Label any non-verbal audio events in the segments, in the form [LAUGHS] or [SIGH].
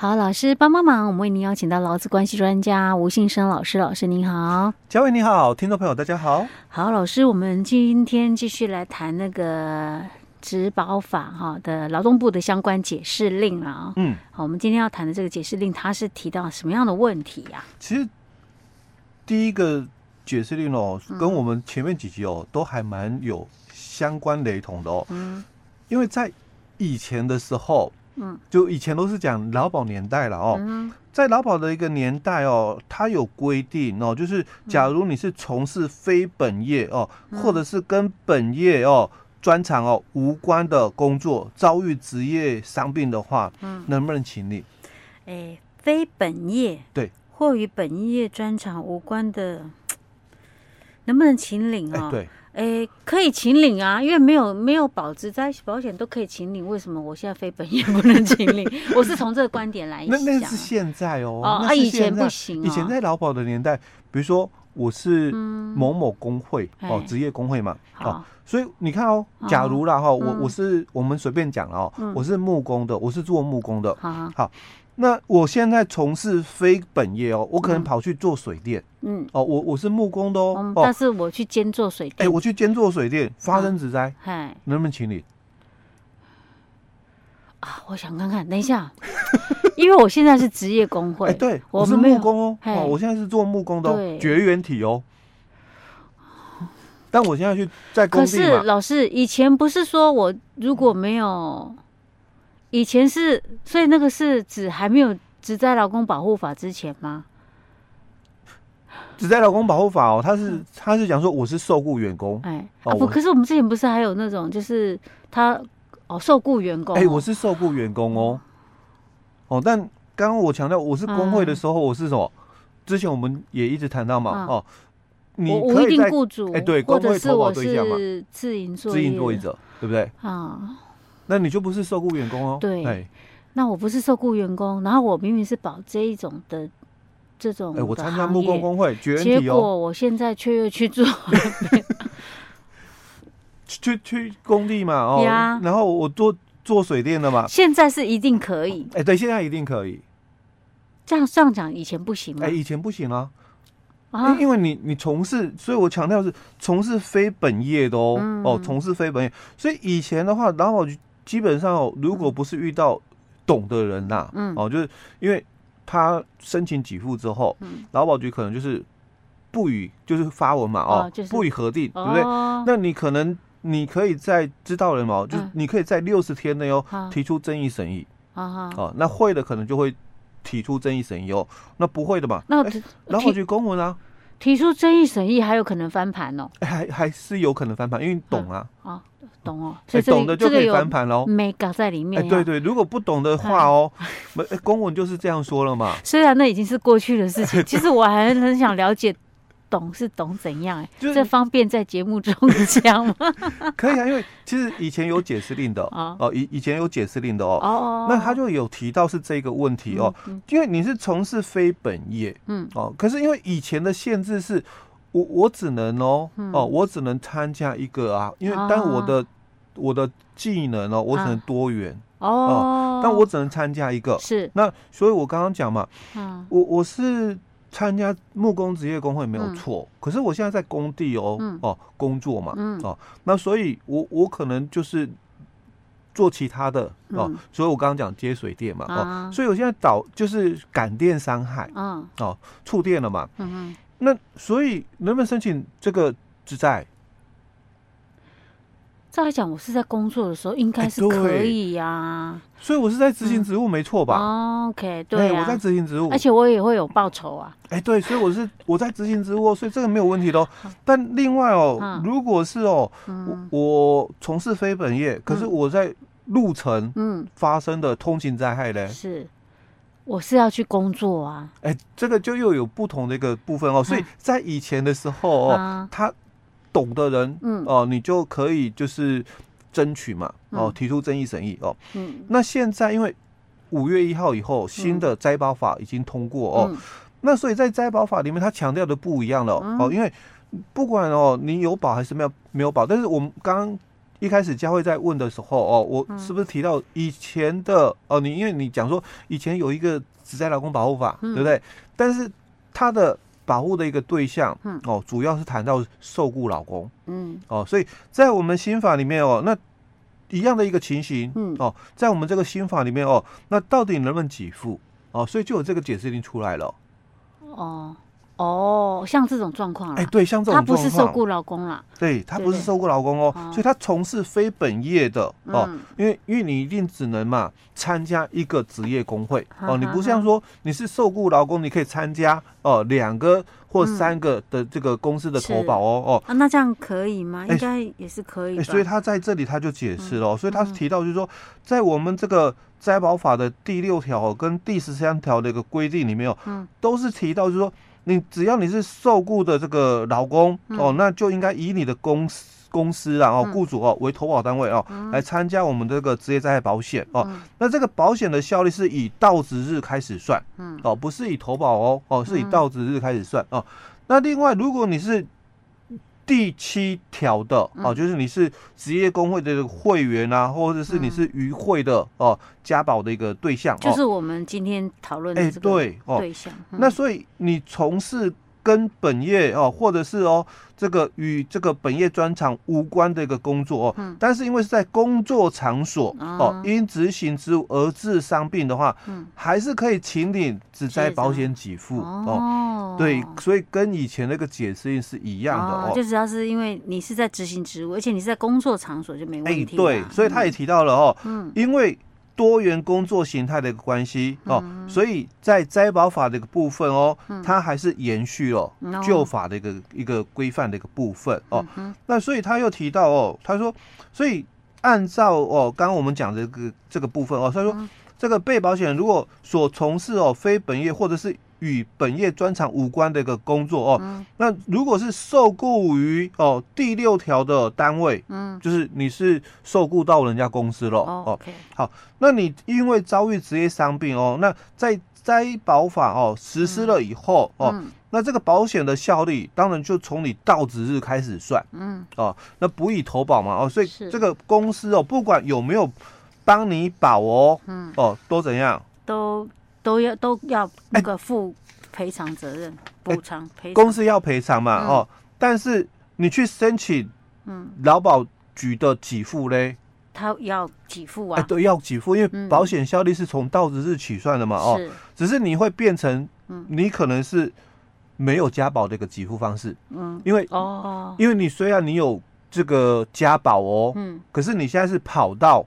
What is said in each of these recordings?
好，老师帮帮忙，我们为您邀请到劳资关系专家吴信生老师，老师您好，嘉伟你好，听众朋友大家好，好，老师，我们今天继续来谈那个职保法哈的劳动部的相关解释令啊，嗯，好，我们今天要谈的这个解释令，它是提到什么样的问题呀？其实第一个解释令哦，跟我们前面几集哦都还蛮有相关雷同的哦，嗯，因为在以前的时候。嗯，就以前都是讲劳保年代了哦，嗯、在劳保的一个年代哦，它有规定哦，就是假如你是从事非本业哦，嗯、或者是跟本业哦专长哦无关的工作，遭遇职业伤病的话，嗯，能不能请领？哎，非本业对，或与本业专长无关的，[TSK] 能不能请领啊、哦？对。哎，可以请领啊，因为没有没有保值灾保险都可以请领，为什么我现在非本业 [LAUGHS] 不能请领？我是从这个观点来想。那那是现在哦，哦，啊，以前不行。以前在劳保的年代，比如说我是某某工会哦，职业工会嘛，好，所以你看哦，假如啦哈，我我是我们随便讲了哦，我是木工的，我是做木工的，好好。那我现在从事非本业哦，我可能跑去做水电，嗯，哦，我我是木工的哦，但是我去兼做水电，哎，我去兼做水电，发生职灾，嗨，能不能请你？啊，我想看看，等一下，[LAUGHS] 因为我现在是职业工会，对，我是木工哦，哦，我现在是做木工的，绝缘体哦，但我现在去在工地是老师以前不是说我如果没有。以前是，所以那个是指还没有《只在劳工保护法》之前吗？《只在劳工保护法》哦，他是他是讲说我是受雇员工，哎，啊不，可是我们之前不是还有那种就是他哦受雇员工，哎，我是受雇员工哦，哦，但刚刚我强调我是工会的时候，我是什么？之前我们也一直谈到嘛，哦，你我一定雇主，哎，对，工会投保对象嘛，自营作自营作业者，对不对？啊。那你就不是受雇员工哦。对，哎，那我不是受雇员工，然后我明明是保这一种的这种，哎，我参加木工工会，结果我现在却又去做，[LAUGHS] 去去工地嘛，哦，然后我做做水电的嘛，现在是一定可以，哎，对，现在一定可以，这样这样讲，以前不行吗？哎，以前不行啊，啊，因为你你从事，所以我强调是从事非本业的哦，哦，从事非本业，所以以前的话，然后我就。基本上，如果不是遇到懂的人呐，嗯，哦，就是因为他申请给付之后，嗯，劳保局可能就是不予，就是发文嘛，哦，不予核定，对不对？那你可能你可以在知道人嘛，就是你可以在六十天内哦提出争议审议，啊哦，那会的可能就会提出争议审议哦，那不会的嘛，那劳保局公文啊，提出争议审议还有可能翻盘哦，还还是有可能翻盘，因为你懂啊，啊。懂哦，所以懂的就可以翻盘喽。没搞在里面。哎，对对，如果不懂的话哦，公文就是这样说了嘛。虽然那已经是过去的事情，[LAUGHS] 其实我还很想了解，懂是懂怎样？哎，这方便在节目中讲吗？[LAUGHS] 可以啊，因为其实以前有解释令的哦，以以前有解释令的哦。哦。那他就有提到是这个问题哦，因为你是从事非本业，嗯，哦，可是因为以前的限制是。我我只能哦哦，我只能参加一个啊，因为但我的我的技能哦，我只能多元哦，但我只能参加一个。是那，所以我刚刚讲嘛，嗯我我是参加木工职业工会没有错，可是我现在在工地哦哦工作嘛哦，那所以我我可能就是做其他的哦，所以我刚刚讲接水电嘛哦，所以我现在导就是感电伤害，嗯。哦触电了嘛。那所以能不能申请这个职灾？照来讲，我是在工作的时候应该是可以呀、啊。所以我是在执行职务，没错吧、嗯、？OK，对、啊，我在执行职务，而且我也会有报酬啊。哎，对，所以我是我在执行职务，所以这个没有问题的。但另外哦，嗯、如果是哦，嗯、我从事非本业，可是我在路程嗯发生的通勤灾害呢？是。我是要去工作啊！哎，这个就又有不同的一个部分哦。所以在以前的时候哦，他懂的人，嗯哦，你就可以就是争取嘛，哦，提出争议审议哦。嗯。那现在因为五月一号以后，新的摘保法已经通过哦，那所以在摘保法里面，他强调的不一样了哦。因为不管哦，你有保还是没有没有保，但是我们刚刚一开始佳慧在问的时候哦，我是不是提到以前的哦？你因为你讲说以前有一个职灾劳工保护法，对不对？但是它的保护的一个对象，哦，主要是谈到受雇老公，嗯，哦，所以在我们新法里面哦，那一样的一个情形，嗯，哦，在我们这个新法里面哦，那到底能不能给付？哦，所以就有这个解释已经出来了，哦。哦，像这种状况，哎，对，像这种状况，他不是受雇劳工啦，对，他不是受雇劳工哦，所以他从事非本业的哦，因为因为你一定只能嘛参加一个职业工会哦，你不像说你是受雇劳工，你可以参加哦两个或三个的这个公司的投保哦哦，啊，那这样可以吗？应该也是可以，所以他在这里他就解释了，所以他是提到就是说，在我们这个灾保法的第六条跟第十三条的一个规定里面哦，嗯，都是提到就是说。你只要你是受雇的这个劳工哦，那就应该以你的公司公司啊哦，雇主哦为投保单位哦，来参加我们这个职业灾害保险哦。那这个保险的效力是以到职日开始算，哦，不是以投保哦哦，是以到职日开始算哦。那另外，如果你是第七条的哦，就是你是职业工会的会员啊，或者是你是与会的哦，加保的一个对象，就是我们今天讨论的这个对象。那所以你从事。跟本业哦，或者是哦，这个与这个本业专长无关的一个工作哦，嗯，但是因为是在工作场所哦，因执行职务而致伤病的话，嗯，还是可以请领只灾保险给付哦。对，所以跟以前那个解释是一样的哦，就只要是因为你是在执行职务，而且你是在工作场所就没问题。对，所以他也提到了哦，嗯，因为。多元工作形态的一个关系哦，所以在灾保法的一个部分哦，它还是延续了旧法的一个一个规范的一个部分哦。那所以他又提到哦，他说，所以按照哦，刚刚我们讲的这个这个部分哦，他说这个被保险人如果所从事哦非本业或者是。与本业专长无关的一个工作哦，嗯、那如果是受雇于哦第六条的单位，嗯，就是你是受雇到人家公司了哦。好，那你因为遭遇职业伤病哦，那在灾保法哦实施了以后、嗯、哦，那这个保险的效力当然就从你到职日开始算，嗯，哦，那不以投保嘛哦，所以这个公司哦不管有没有帮你保哦，嗯，哦都怎样？都。都要都要那个负赔偿责任补偿赔，公司要赔偿嘛？哦，但是你去申请嗯。劳保局的给付嘞，他要给付啊，都要给付，因为保险效力是从到职日起算的嘛。哦，只是你会变成你可能是没有加保的一个给付方式，嗯，因为哦，因为你虽然你有这个加保哦，嗯，可是你现在是跑到。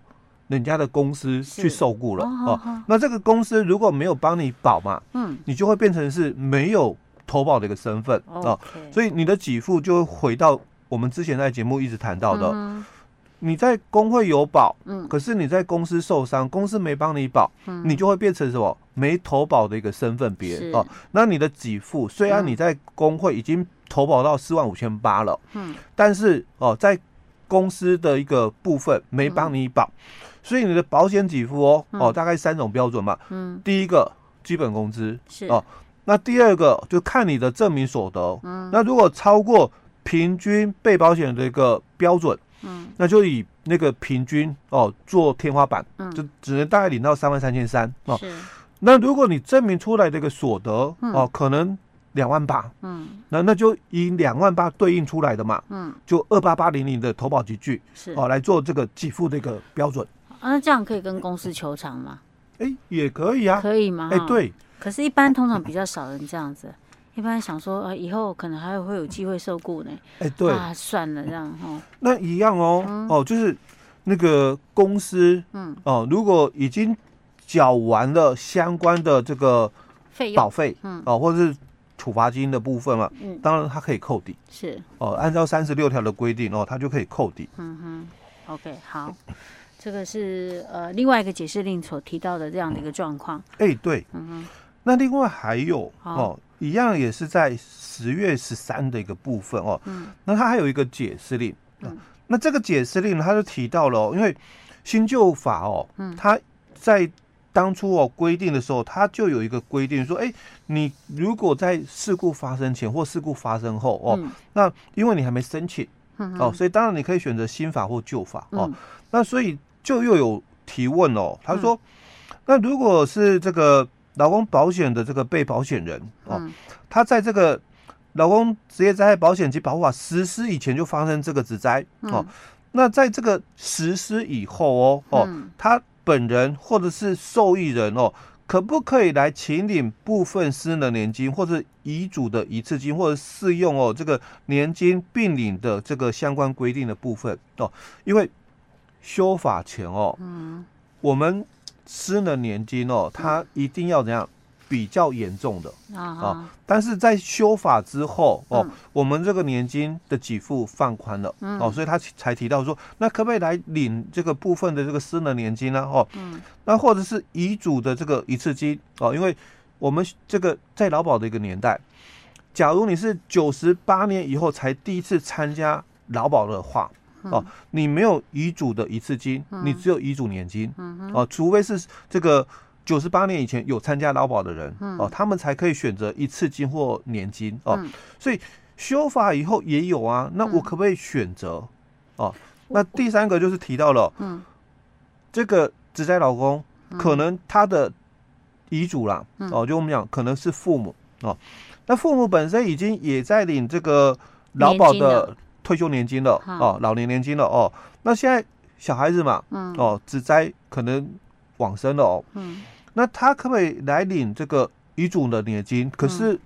人家的公司去受雇了哦，哦，那这个公司如果没有帮你保嘛，嗯，你就会变成是没有投保的一个身份哦，所以你的给付就会回到我们之前在节目一直谈到的，嗯、你在工会有保，嗯，可是你在公司受伤，公司没帮你保，嗯，你就会变成什么？没投保的一个身份别是。哦，那你的给付虽然你在工会已经投保到四万五千八了，嗯，但是哦，在公司的一个部分没帮你保。嗯所以你的保险给付哦，哦，大概三种标准嘛。嗯，第一个基本工资是。哦，那第二个就看你的证明所得。嗯，那如果超过平均被保险的一个标准，嗯，那就以那个平均哦做天花板，嗯，就只能大概领到三万三千三哦。是，那如果你证明出来的一个所得哦，可能两万八，嗯，那那就以两万八对应出来的嘛，嗯，就二八八零零的投保集聚是哦来做这个给付的一个标准。啊，那这样可以跟公司求偿吗？哎、欸，也可以啊，可以吗？哎、欸，对。可是，一般通常比较少人这样子。一般想说，啊，以后可能还会有机会受雇呢。哎、欸，对。啊，算了，这样哦。那一样哦，嗯、哦，就是那个公司，嗯，哦，如果已经缴完了相关的这个保费，嗯，哦，或者是处罚金的部分嘛，嗯，当然它可以扣抵。是。哦，按照三十六条的规定，哦，它就可以扣抵。嗯哼。OK，好。这个是呃另外一个解释令所提到的这样的一个状况。哎、欸，对，嗯哼。那另外还有哦，一样也是在十月十三的一个部分哦。嗯。那它还有一个解释令。嗯。那这个解释令呢，它就提到了、哦，因为新旧法哦，嗯，它在当初哦规定的时候，它就有一个规定说，哎，你如果在事故发生前或事故发生后哦，嗯、那因为你还没申请。哦，所以当然你可以选择新法或旧法哦。那所以就又有提问哦，他说，那如果是这个劳工保险的这个被保险人哦，他在这个劳工职业灾害保险及保护法实施以前就发生这个职灾哦，那在这个实施以后哦哦，他本人或者是受益人哦。可不可以来请领部分私人年金，或者遗嘱的一次金，或者适用哦这个年金并领的这个相关规定的部分哦？因为修法前哦，嗯，我们私人年金哦，它一定要怎样？比较严重的。啊，啊，但是在修法之后哦，嗯、我们这个年金的给付放宽了、嗯、哦，所以他才提到说，那可不可以来领这个部分的这个私能年金呢？哦，嗯，那或者是遗嘱的这个一次金哦，因为我们这个在劳保的一个年代，假如你是九十八年以后才第一次参加劳保的话，哦，你没有遗嘱的一次金，你只有遗嘱年金，嗯哦，除非是这个。九十八年以前有参加劳保的人，嗯、哦，他们才可以选择一次金或年金哦。嗯、所以修法以后也有啊，那我可不可以选择？嗯、哦，那第三个就是提到了，嗯，这个职灾老公可能他的遗嘱啦，嗯、哦，就我们讲可能是父母哦，那父母本身已经也在领这个劳保的退休年金了，哦，老年年金了哦。那现在小孩子嘛，嗯，哦，职灾可能往生了哦，嗯。那他可不可以来领这个遗嘱的年金？可是，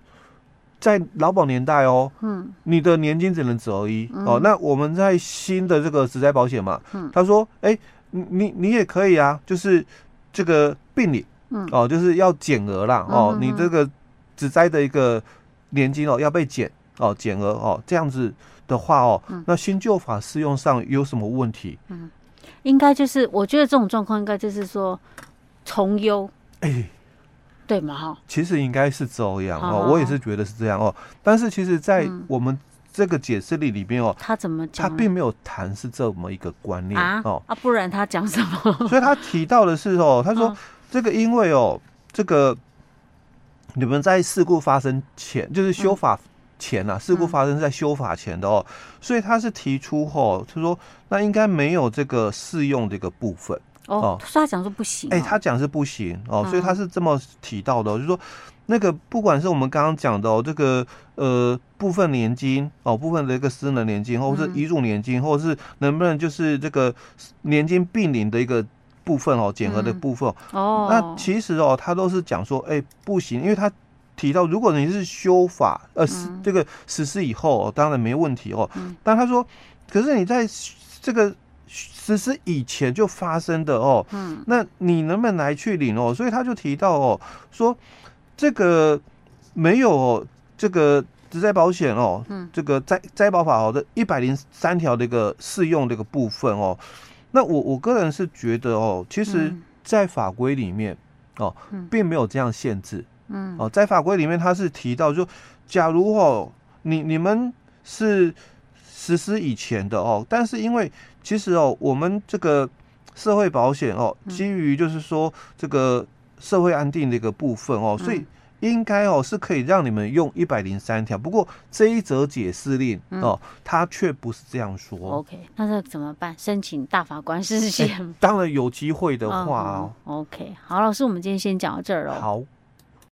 在劳保年代哦，嗯，你的年金只能择一哦。那我们在新的这个职灾保险嘛，嗯，他说，哎，你你也可以啊，就是这个病理，嗯，哦，就是要减额啦，哦，你这个职灾的一个年金哦要被减哦，减额哦，这样子的话哦，那新旧法适用上有什么问题？嗯，应该就是我觉得这种状况应该就是说。从优，哎，欸、对嘛哈？其实应该是这样哦，我也是觉得是这样哦。但是其实，在我们这个解释里里面哦，他怎么讲？他并没有谈是这么一个观念哦啊，不然他讲什么？所以他提到的是哦，他说这个因为哦，这个你们在事故发生前，就是修法前啊，事故发生在修法前的哦，所以他是提出哦，他说那应该没有这个适用这个部分。哦，所以他讲说不行，哎，他讲是不行哦，所以他是这么提到的，就是说那个不管是我们刚刚讲的哦，这个呃部分年金哦，部分的一个私人年金，或者是遗嘱年金，或者是能不能就是这个年金并领的一个部分哦，减额的部分哦，那其实哦，他都是讲说哎不行，因为他提到如果你是修法呃这个实施以后，当然没问题哦，但他说可是你在这个。实施以前就发生的哦，嗯，那你能不能来去领哦？所以他就提到哦，说这个没有这个职灾保险哦，嗯，这个灾灾保法哦的一百零三条的一个适用这个部分哦，那我我个人是觉得哦，其实，在法规里面哦，并没有这样限制，嗯，哦，在法规里面他是提到就，假如哦，你你们是。实施以前的哦，但是因为其实哦，我们这个社会保险哦，基于就是说这个社会安定的一个部分哦，所以应该哦是可以让你们用一百零三条。不过这一则解释令哦，他却不是这样说。OK，那这怎么办？申请大法官释宪？当然有机会的话哦。OK，好，老师，我们今天先讲到这儿哦。好。